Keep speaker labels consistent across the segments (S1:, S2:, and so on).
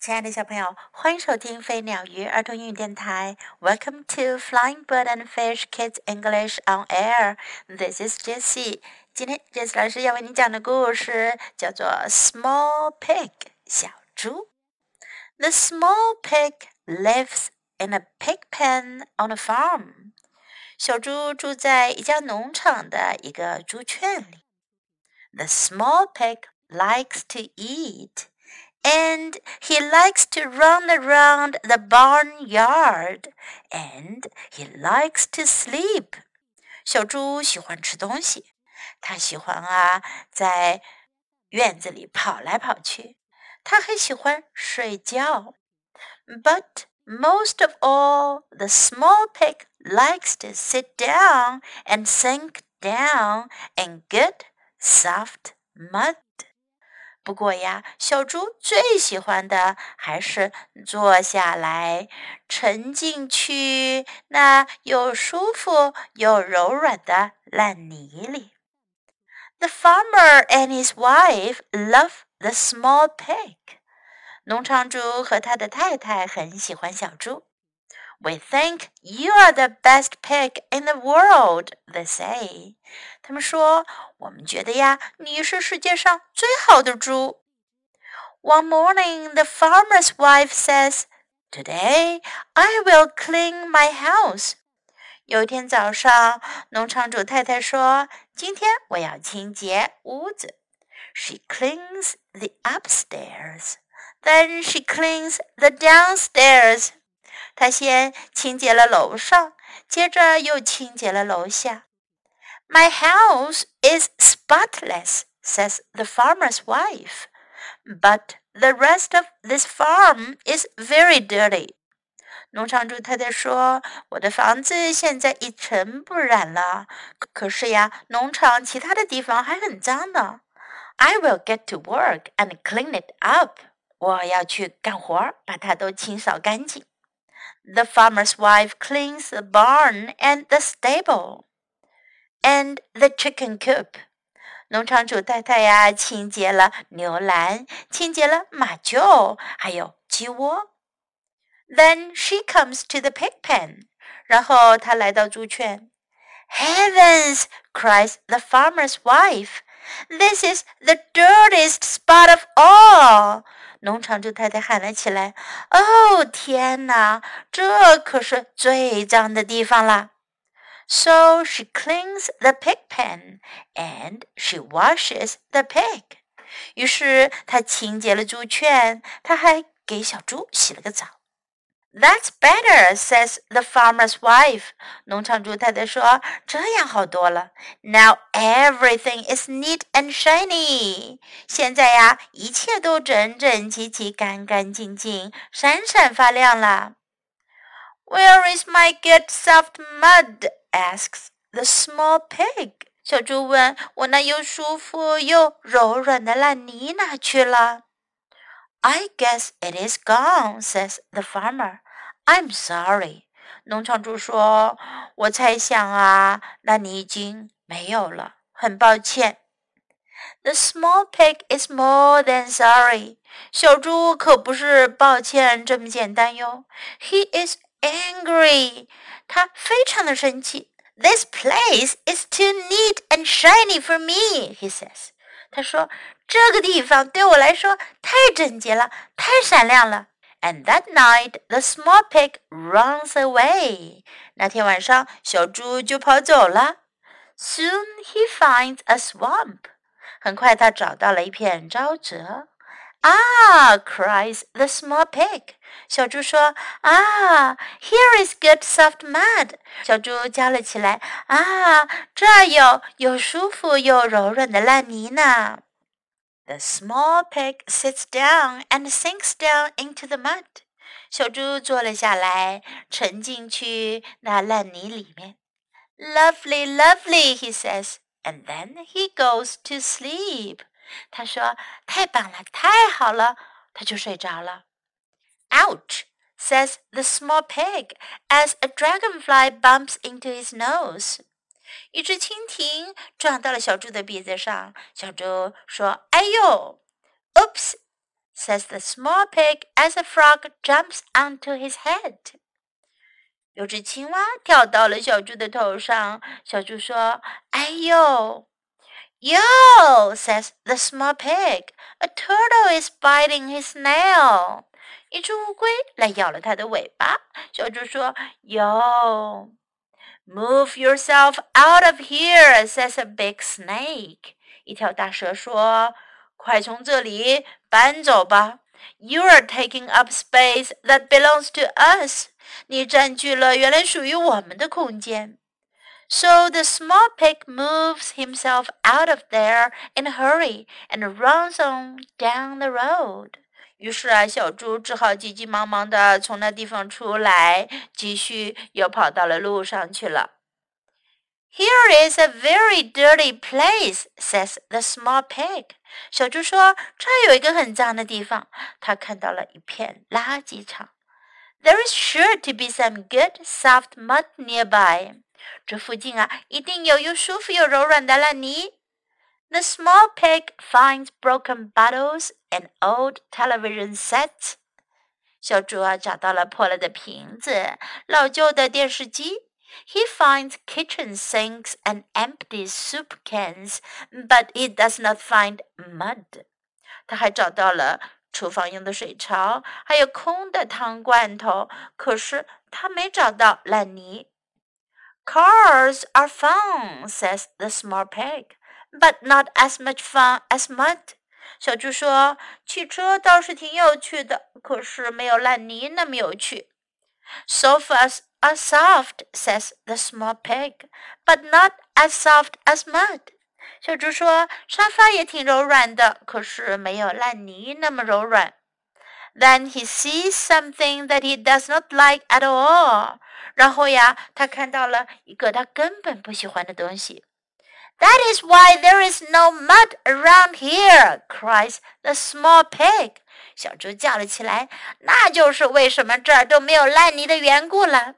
S1: 亲爱的小朋友，欢迎收听飞鸟鱼儿童英语电台。Welcome to Flying Bird and Fish Kids English on Air. This is Jessie. 今天 Jessie 老师要为你讲的故事叫做《Small Pig》小猪。The small pig lives in a pig pen on a farm. 小猪住在一家农场的一个猪圈里。The small pig likes to eat and he likes to run around the barnyard, and he likes to sleep. 小猪喜欢吃东西，它喜欢啊在院子里跑来跑去，它还喜欢睡觉。But most of all, the small pig likes to sit down and sink down in good soft mud. 不过呀，小猪最喜欢的还是坐下来，沉进去那又舒服又柔软的烂泥里。The farmer and his wife love the small pig。农场主和他的太太很喜欢小猪。We think you are the best pig in the world, they say. 他们说，我们觉得呀，你是世界上最好的猪。One morning, the farmer's wife says, Today I will clean my house. 有一天早上，农场主太太说：“今天我要清洁屋子。” She cleans the upstairs, then she cleans the downstairs. 他先清洁了楼上，接着又清洁了楼下。My house is spotless, says the farmer's wife, but the rest of this farm is very dirty. 农场主太太说：“我的房子现在一尘不染了，可是呀，农场其他的地方还很脏呢。I will get to work and clean it up. 我要去干活，把它都清扫干净。” The farmer's wife cleans the barn and the stable and the chicken coop. 农场主太太呀，清洁了牛栏，清洁了马厩，还有鸡窝。Then she comes to the pig pen. 然后她来到猪圈。Heavens! cries the farmer's wife. This is the dirtiest spot of all. 农场主太太喊了起来：“哦，天哪，这可是最脏的地方啦！” So she cleans the pig pen and she washes the pig. 于是她清洁了猪圈，她还给小猪洗了个澡。That's better, says the farmer's wife. 农场主太太说：“这样好多了。Now everything is neat and shiny. 现在呀，一切都整整齐齐、干干净净、闪闪发亮了。” Where is my good soft mud? asks the small pig. 小猪问：“我那又舒服又柔软的烂泥哪去了？” I guess it is gone, says the farmer. I'm sorry. 农场主说：“我猜想啊，那你已经没有了，很抱歉。” The small pig is more than sorry. 小猪可不是抱歉这么简单哟。He is angry. 他非常的生气。This place is too neat and shiny for me, he says. 他说。 这个地方对我来说太整洁了，太闪亮了。And that night, the small pig runs away. 那天晚上，小猪就跑走了。Soon he finds a swamp. 很快，他找到了一片沼泽。Ah, cries the small pig. 小猪说：“啊，Here is good soft mud。”小猪叫了起来：“啊，这儿有又舒服又柔软的烂泥呢。” The small pig sits down and sinks down into the mud. 小猪坐了下来，沉进去那烂泥里面。Lovely, lovely, he says, and then he goes to sleep. 他说：“太棒了，太好了。”他就睡着了。Ouch! says the small pig as a dragonfly bumps into his nose. 一只蜻蜓撞到了小猪的鼻子上，小猪说：“哎呦！”Oops says the small pig as a frog jumps onto his head. 有只青蛙跳到了小猪的头上，小猪说：“哎呦！” Yo, says the small pig. A turtle is biting his nail. 一只乌龟来咬了它的尾巴。小猪说：“Yo, move yourself out of here,” says a big snake. 一条大蛇说：“快从这里搬走吧！You are taking up space that belongs to us. 你占据了原来属于我们的空间。” So the small pig moves himself out of there in a hurry and runs on down the road. 于是啊，小猪只好急急忙忙的从那地方出来，继续又跑到了路上去了。Here is a very dirty place," says the small pig. 小猪说：“这有一个很脏的地方。”他看到了一片垃圾场。There is sure to be some good soft mud nearby. 这附近啊，一定有又舒服又柔软的烂泥。The small pig finds broken bottles and old television sets。小猪啊，找到了破了的瓶子、老旧的电视机。He finds kitchen sinks and empty soup cans, but he does not find mud. 他还找到了厨房用的水槽，还有空的汤罐头，可是他没找到烂泥。Cars are fun, says the small pig, but not as much fun as mud. 小猪说：“汽车倒是挺有趣的，可是没有烂泥那么有趣。” Sofas are soft, says the small pig, but not as soft as mud. 小猪说：“沙发也挺柔软的，可是没有烂泥那么柔软。” Then he sees something that he does not like at all. 然后呀，他看到了一个他根本不喜欢的东西。 That is why there is no mud around here, cries the small pig. 小猪叫了起来，那就是为什么这儿都没有烂泥的缘故了。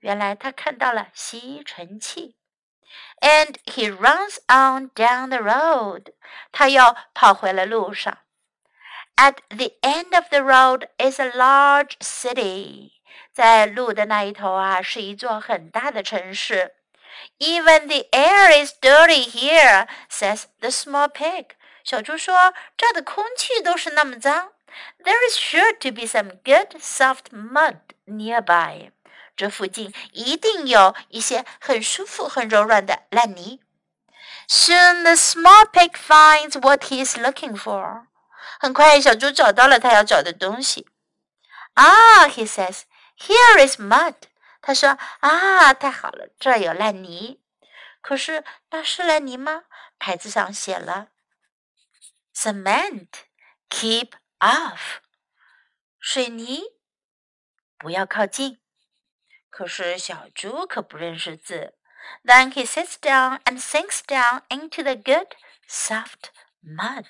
S1: 原来他看到了吸尘器。And he runs on down the road. 他又跑回了路上。At the end of the road is a large city. 在路的那一头啊，是一座很大的城市。 Even the air is dirty here, says the small pig. 小猪说：“这儿的空气都是那么脏。” There is sure to be some good soft mud nearby. 这附近一定有一些很舒服、很柔软的烂泥。Soon the small pig finds what he is looking for. 很快，小猪找到了他要找的东西。Ah, he says, here is mud. 他说：“啊，太好了，这儿有烂泥。可是那是烂泥吗？牌子上写了 ‘cement, keep off’，水泥，不要靠近。可是小猪可不认识字。Then he sits down and sinks down into the good, soft mud.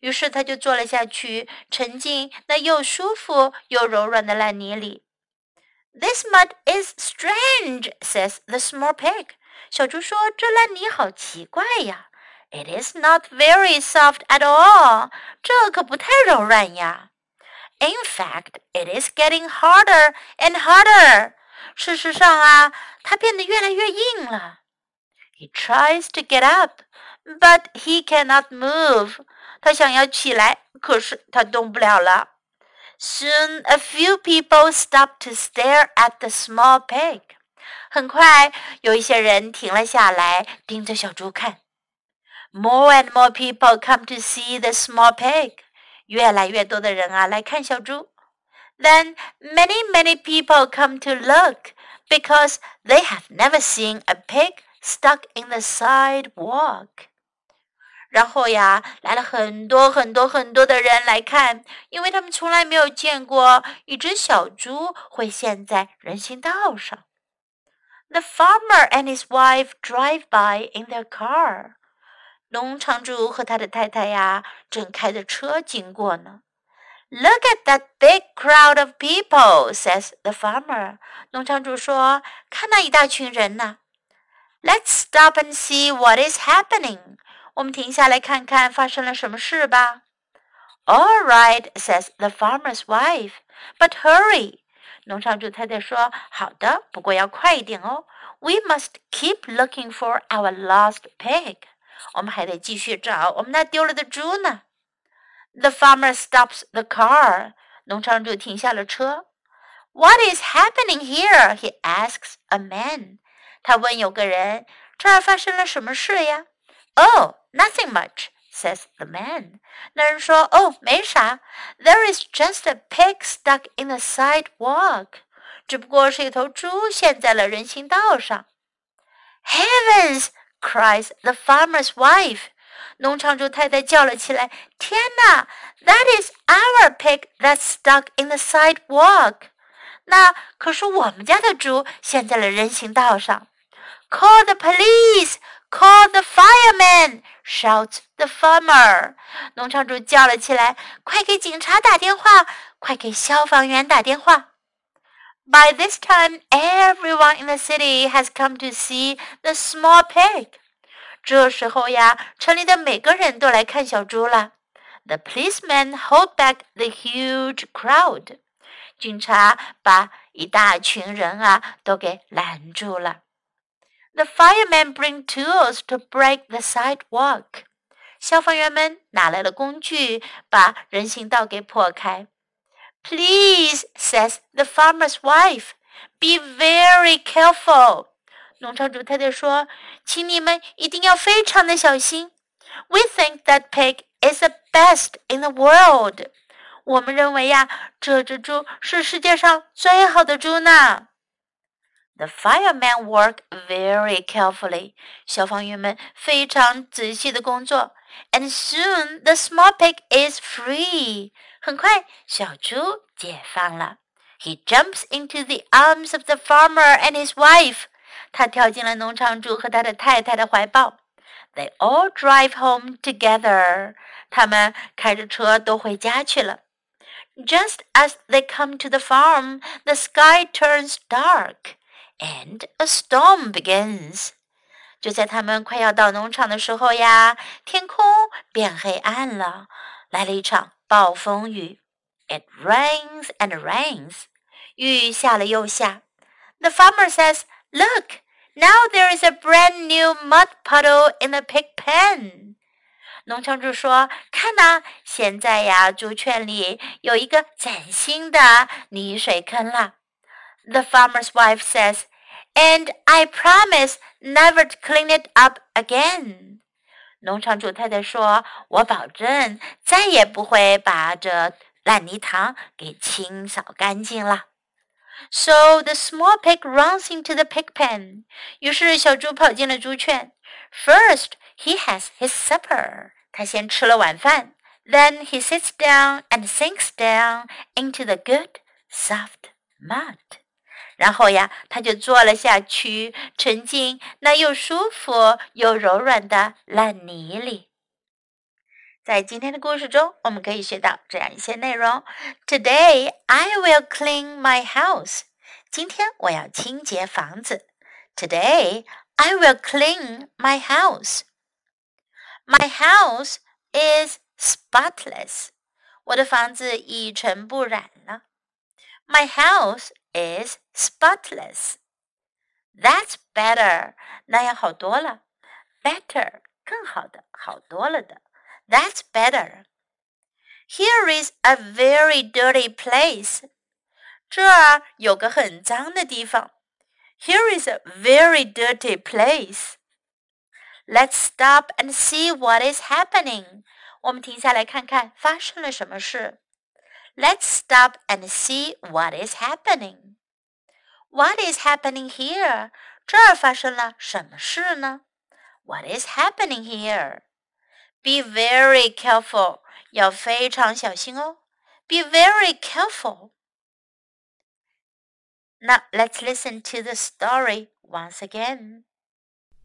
S1: 于是他就坐了下去，沉进那又舒服又柔软的烂泥里。This mud is strange," says the small pig. 小猪说：“这烂泥好奇怪呀。” It is not very soft at all. 这可不太柔软呀。In fact, it is getting harder and harder. 事实上啊，它变得越来越硬了。He tries to get up, but he cannot move. 他想要起来，可是他动不了了。 Soon a few people stopped to stare at the small pig. 很快，有一些人停了下来，盯着小猪看。More and more people come to see the small pig. 越来越多的人啊，来看小猪。Then many, many people come to look because they have never seen a pig stuck in the sidewalk. 然后呀，来了很多很多很多的人来看，因为他们从来没有见过一只小猪会陷在人行道上。The farmer and his wife drive by in their car。农场主和他的太太呀，正开着车经过呢。Look at that big crowd of people, says the farmer。农场主说：“看那一大群人呐。” Let's stop and see what is happening。我们停下来看看发生了什么事吧。 All right, says the farmer's wife. But hurry. 农场主太太说：“好的，不过要快一点哦。We must keep looking for our lost pig。我们还得继续找我们那丢了的猪呢。” The farmer stops the car. 农场主停下了车。What is happening here? He asks a man. 他问有个人：“这儿发生了什么事呀？” Oh, nothing much says the man. 那人说：“哦，没啥。There is just a pig stuck in the sidewalk. 只不过是一头猪陷在了人行道上。” Heavens! cries the farmer's wife. 农场主太太叫了起来：“天哪！That is our pig that's stuck in the sidewalk. 那可是我们家的猪陷在了人行道上。Call the police! Call the firemen! shouts the farmer. 农场主叫了起来：“快给警察打电话！快给消防员打电话！” By this time, everyone in the city has come to see the small pig. 这时候呀，城里的每个人都来看小猪了。The policemen hold back the huge crowd. 警察把一大群人啊都给拦住了。The firemen bring tools to break the sidewalk. 消防员们拿来了工具，把人行道给破开。Please, says the farmer's wife, be very careful. 农场主太太说：“请你们一定要非常的小心。We think that pig is the best in the world. 我们认为呀，这只猪是世界上最好的猪呢。” The firemen work very carefully. 消防员们非常仔细的工作。And soon the small pig is free. 很快，小猪解放了。He jumps into the arms of the farmer and his wife. 他跳进了农场主和他的太太的怀抱。They all drive home together. 他们开着车都回家去了。Just as they come to the farm, the sky turns dark And a storm begins. 就在他们快要到农场的时候呀，天空变黑暗了，来了一场暴风雨。It rains and rains. 雨下了又下。The farmer says, "Look, now there is a brand new mud puddle in the pig pen." 农场主说：“看呐，现在呀，猪圈里有一个崭新的泥水坑了。” The farmer's wife says, "And I promise never to clean it up again." 农场主太太说：“我保证再也不会把这烂泥塘给清扫干净了。” So the small pig runs into the pig pen. 于是小猪跑进了猪圈。First, he has his supper. 他先吃了晚饭。Then he sits down and sinks down into the good, soft mud. 然后呀，他就坐了下去，沉进那又舒服又柔软的烂泥里。在今天的故事中，我们可以学到这样一些内容：Today I will clean my house。今天我要清洁房子。Today I will clean my house。My house is spotless。我的房子一尘不染了。My house is spotless. That's better. 那样好多了。Better 更好的，好多了的。That's better. Here is a very dirty place. 这儿有个很脏的地方。Here is a very dirty place. Let's stop and see what is happening. 我们停下来看看发生了什么事。 Let's stop and see what is happening. What is happening here? 这儿发生了什么事呢？What is happening here? Be very careful. 要非常小心哦。Be very careful. Now let's listen to the story once again.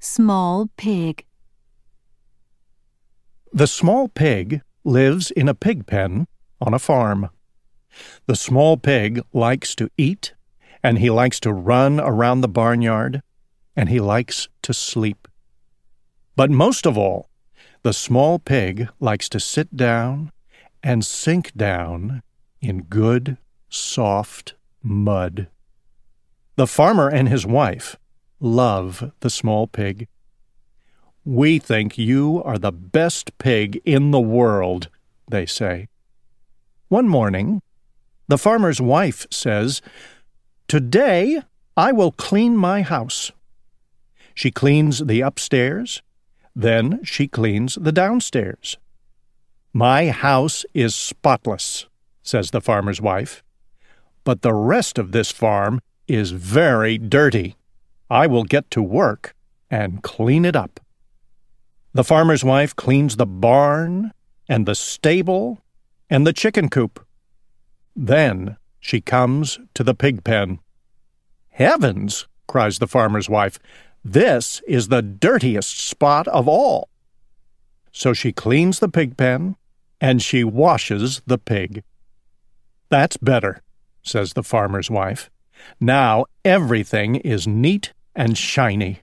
S2: Small Pig
S3: The small pig lives in a pig pen on a farm. The small pig likes to eat, and he likes to run around the barnyard, and he likes to sleep. But most of all, the small pig likes to sit down and sink down in good, soft mud. The farmer and his wife love the small pig. We think you are the best pig in the world, they say. One morning, the farmer's wife says, Today I will clean my house. She cleans the upstairs, then she cleans the downstairs. My house is spotless, says the farmer's wife, but the rest of this farm is very dirty. I will get to work and clean it up. The farmer's wife cleans the barn and the stable and the chicken coop. Then she comes to the pig pen. Heavens! cries the farmer's wife. This is the dirtiest spot of all. So she cleans the pig pen and she washes the pig. That's better, says the farmer's wife. Now everything is neat and shiny.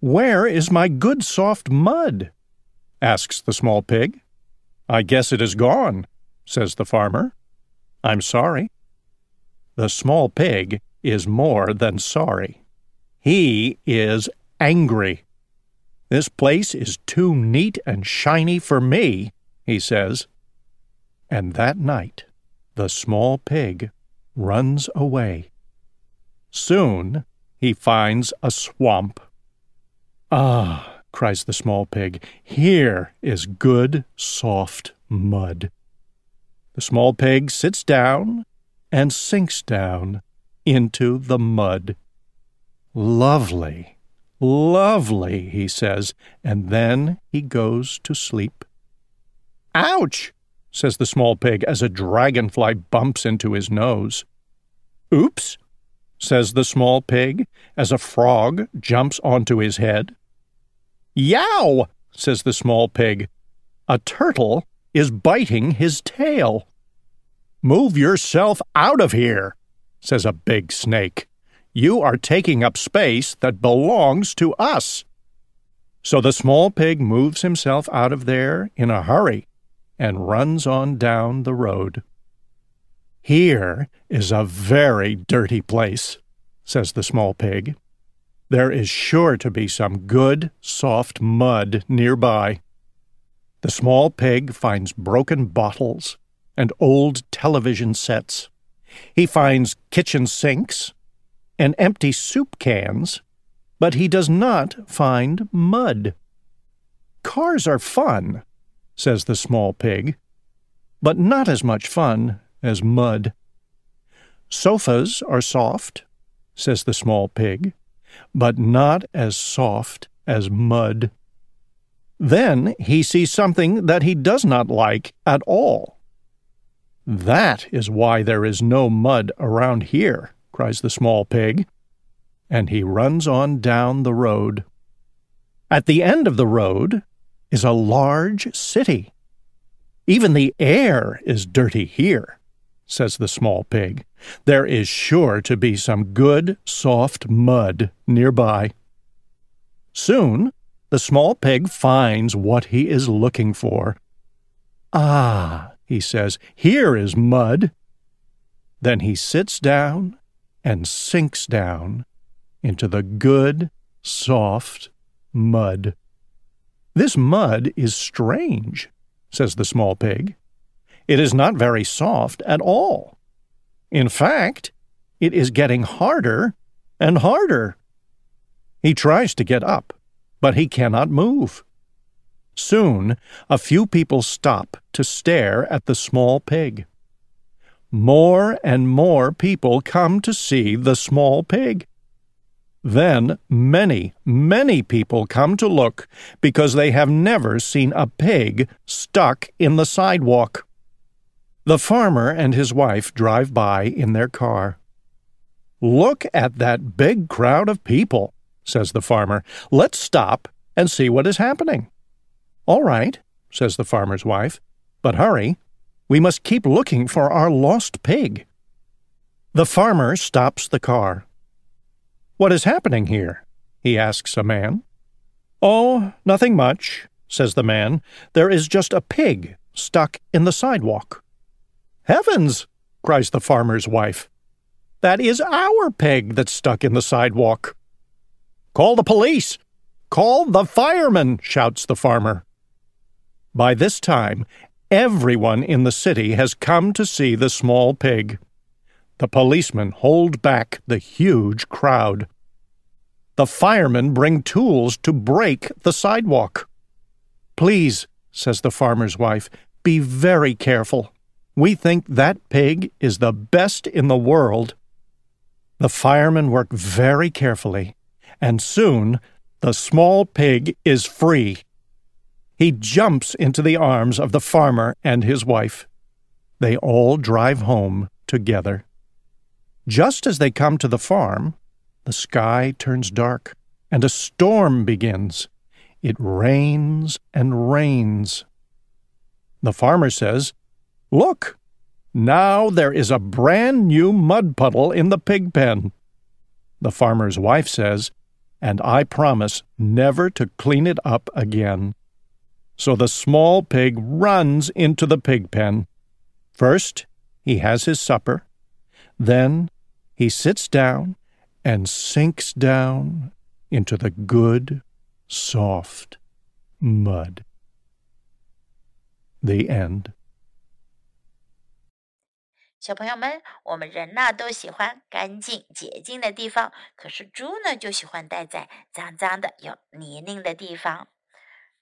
S3: Where is my good soft mud? asks the small pig. I guess it is gone, says the farmer. I'm sorry. The small pig is more than sorry. He is angry. This place is too neat and shiny for me, he says. And that night, the small pig runs away. Soon he finds a swamp. Ah, cries the small pig, here is good, soft mud. The small pig sits down and sinks down into the mud. Lovely, lovely, he says, and then he goes to sleep. Ouch! says the small pig as a dragonfly bumps into his nose. Oops! says the small pig as a frog jumps onto his head. Yow! says the small pig. A turtle is biting his tail. Move yourself out of here, says a big snake. You are taking up space that belongs to us. So the small pig moves himself out of there in a hurry and runs on down the road. Here is a very dirty place, says the small pig. There is sure to be some good, soft mud nearby. The small pig finds broken bottles and old television sets. He finds kitchen sinks and empty soup cans, but he does not find mud. Cars are fun, says the small pig, but not as much fun as mud. Sofas are soft, says the small pig, but not as soft as mud. Then he sees something that he does not like at all. That is why there is no mud around here, cries the small pig, and he runs on down the road. At the end of the road is a large city. Even the air is dirty here says the small pig. There is sure to be some good, soft mud nearby. Soon, the small pig finds what he is looking for. Ah, he says, here is mud. Then he sits down and sinks down into the good, soft mud. This mud is strange, says the small pig. It is not very soft at all. In fact, it is getting harder and harder. He tries to get up, but he cannot move. Soon, a few people stop to stare at the small pig. More and more people come to see the small pig. Then many, many people come to look because they have never seen a pig stuck in the sidewalk. The farmer and his wife drive by in their car. Look at that big crowd of people, says the farmer. Let's stop and see what is happening. All right, says the farmer's wife, but hurry. We must keep looking for our lost pig. The farmer stops the car. What is happening here? he asks a man. Oh, nothing much, says the man. There is just a pig stuck in the sidewalk. Heavens! cries the farmer's wife. That is our pig that's stuck in the sidewalk. Call the police! Call the firemen! shouts the farmer. By this time, everyone in the city has come to see the small pig. The policemen hold back the huge crowd. The firemen bring tools to break the sidewalk. Please, says the farmer's wife, be very careful. We think that pig is the best in the world. The firemen work very carefully, and soon the small pig is free. He jumps into the arms of the farmer and his wife. They all drive home together. Just as they come to the farm, the sky turns dark and a storm begins. It rains and rains. The farmer says, Look, now there is a brand new mud puddle in the pig pen. The farmer's wife says, And I promise never to clean it up again. So the small pig runs into the pig pen. First, he has his supper. Then he sits down and sinks down into the good, soft mud. The end.
S1: 小朋友们，我们人呢都喜欢干净洁净的地方，可是猪呢就喜欢待在脏脏的、有泥泞的地方。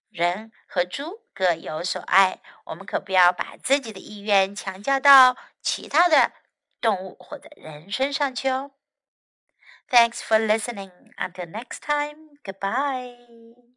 S1: 人和猪各有所爱，我们可不要把自己的意愿强加到其他的动物或者人身上去哦。Thanks for listening. Until next time, goodbye.